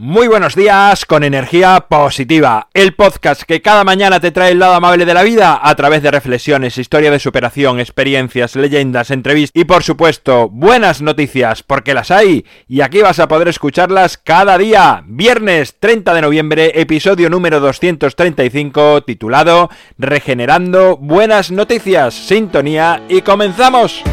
Muy buenos días con energía positiva, el podcast que cada mañana te trae el lado amable de la vida a través de reflexiones, historia de superación, experiencias, leyendas, entrevistas y por supuesto buenas noticias porque las hay y aquí vas a poder escucharlas cada día. Viernes 30 de noviembre, episodio número 235 titulado Regenerando buenas noticias, sintonía y comenzamos.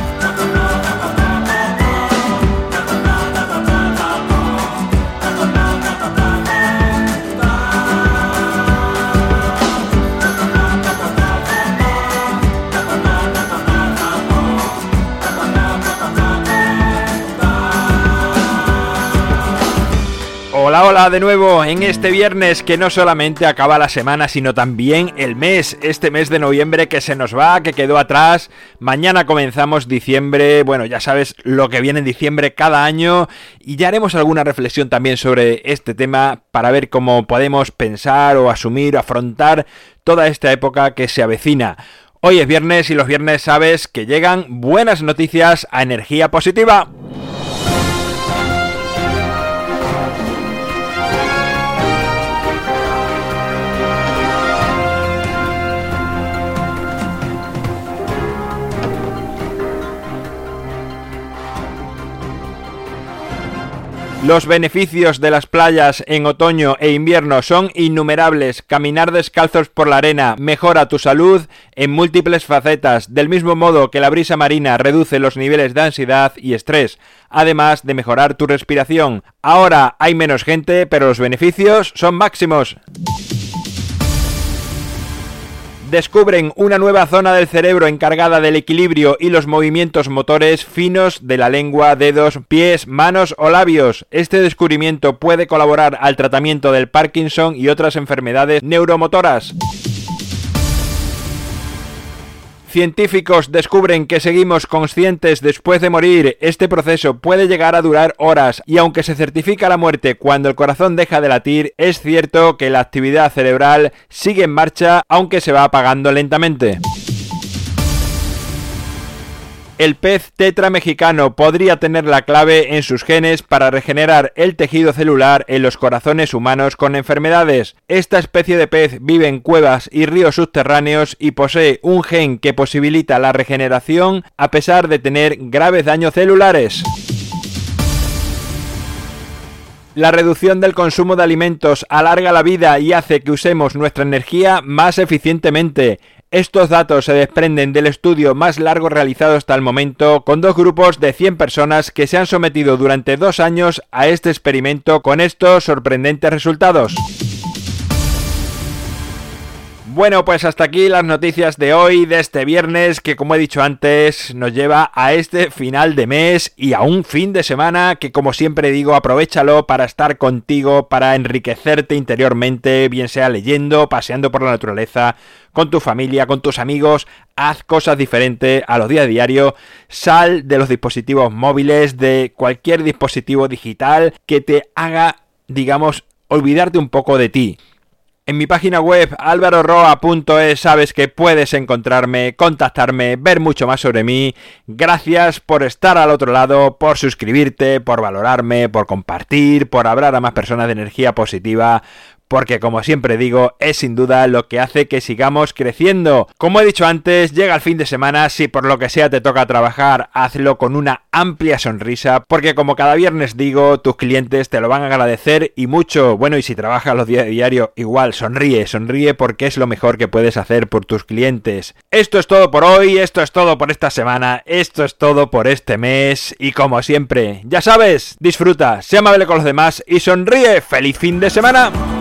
Hola, hola de nuevo en este viernes que no solamente acaba la semana, sino también el mes, este mes de noviembre que se nos va, que quedó atrás. Mañana comenzamos diciembre, bueno, ya sabes lo que viene en diciembre cada año y ya haremos alguna reflexión también sobre este tema para ver cómo podemos pensar o asumir o afrontar toda esta época que se avecina. Hoy es viernes y los viernes sabes que llegan buenas noticias a energía positiva. Los beneficios de las playas en otoño e invierno son innumerables. Caminar descalzos por la arena mejora tu salud en múltiples facetas, del mismo modo que la brisa marina reduce los niveles de ansiedad y estrés, además de mejorar tu respiración. Ahora hay menos gente, pero los beneficios son máximos descubren una nueva zona del cerebro encargada del equilibrio y los movimientos motores finos de la lengua, dedos, pies, manos o labios. Este descubrimiento puede colaborar al tratamiento del Parkinson y otras enfermedades neuromotoras. Científicos descubren que seguimos conscientes después de morir. Este proceso puede llegar a durar horas y aunque se certifica la muerte cuando el corazón deja de latir, es cierto que la actividad cerebral sigue en marcha aunque se va apagando lentamente. El pez tetra mexicano podría tener la clave en sus genes para regenerar el tejido celular en los corazones humanos con enfermedades. Esta especie de pez vive en cuevas y ríos subterráneos y posee un gen que posibilita la regeneración a pesar de tener graves daños celulares. La reducción del consumo de alimentos alarga la vida y hace que usemos nuestra energía más eficientemente. Estos datos se desprenden del estudio más largo realizado hasta el momento, con dos grupos de 100 personas que se han sometido durante dos años a este experimento con estos sorprendentes resultados. Bueno, pues hasta aquí las noticias de hoy, de este viernes, que como he dicho antes, nos lleva a este final de mes y a un fin de semana que como siempre digo, aprovechalo para estar contigo, para enriquecerte interiormente, bien sea leyendo, paseando por la naturaleza, con tu familia, con tus amigos, haz cosas diferentes a los días diario, sal de los dispositivos móviles, de cualquier dispositivo digital que te haga, digamos, olvidarte un poco de ti. En mi página web alvaroroa.es sabes que puedes encontrarme, contactarme, ver mucho más sobre mí. Gracias por estar al otro lado, por suscribirte, por valorarme, por compartir, por hablar a más personas de energía positiva, porque como siempre digo, es sin duda lo que hace que sigamos creciendo. Como he dicho antes, llega el fin de semana, si por lo que sea te toca trabajar, hazlo con una amplia sonrisa, porque como cada viernes digo, tus clientes te lo van a agradecer y mucho. Bueno, y si trabajas los días de diario, igual, sonríe, sonríe porque es lo mejor que puedes hacer por tus clientes. Esto es todo por hoy, esto es todo por esta semana, esto es todo por este mes y como siempre, ya sabes, disfruta, sea amable con los demás y sonríe. ¡Feliz fin de semana!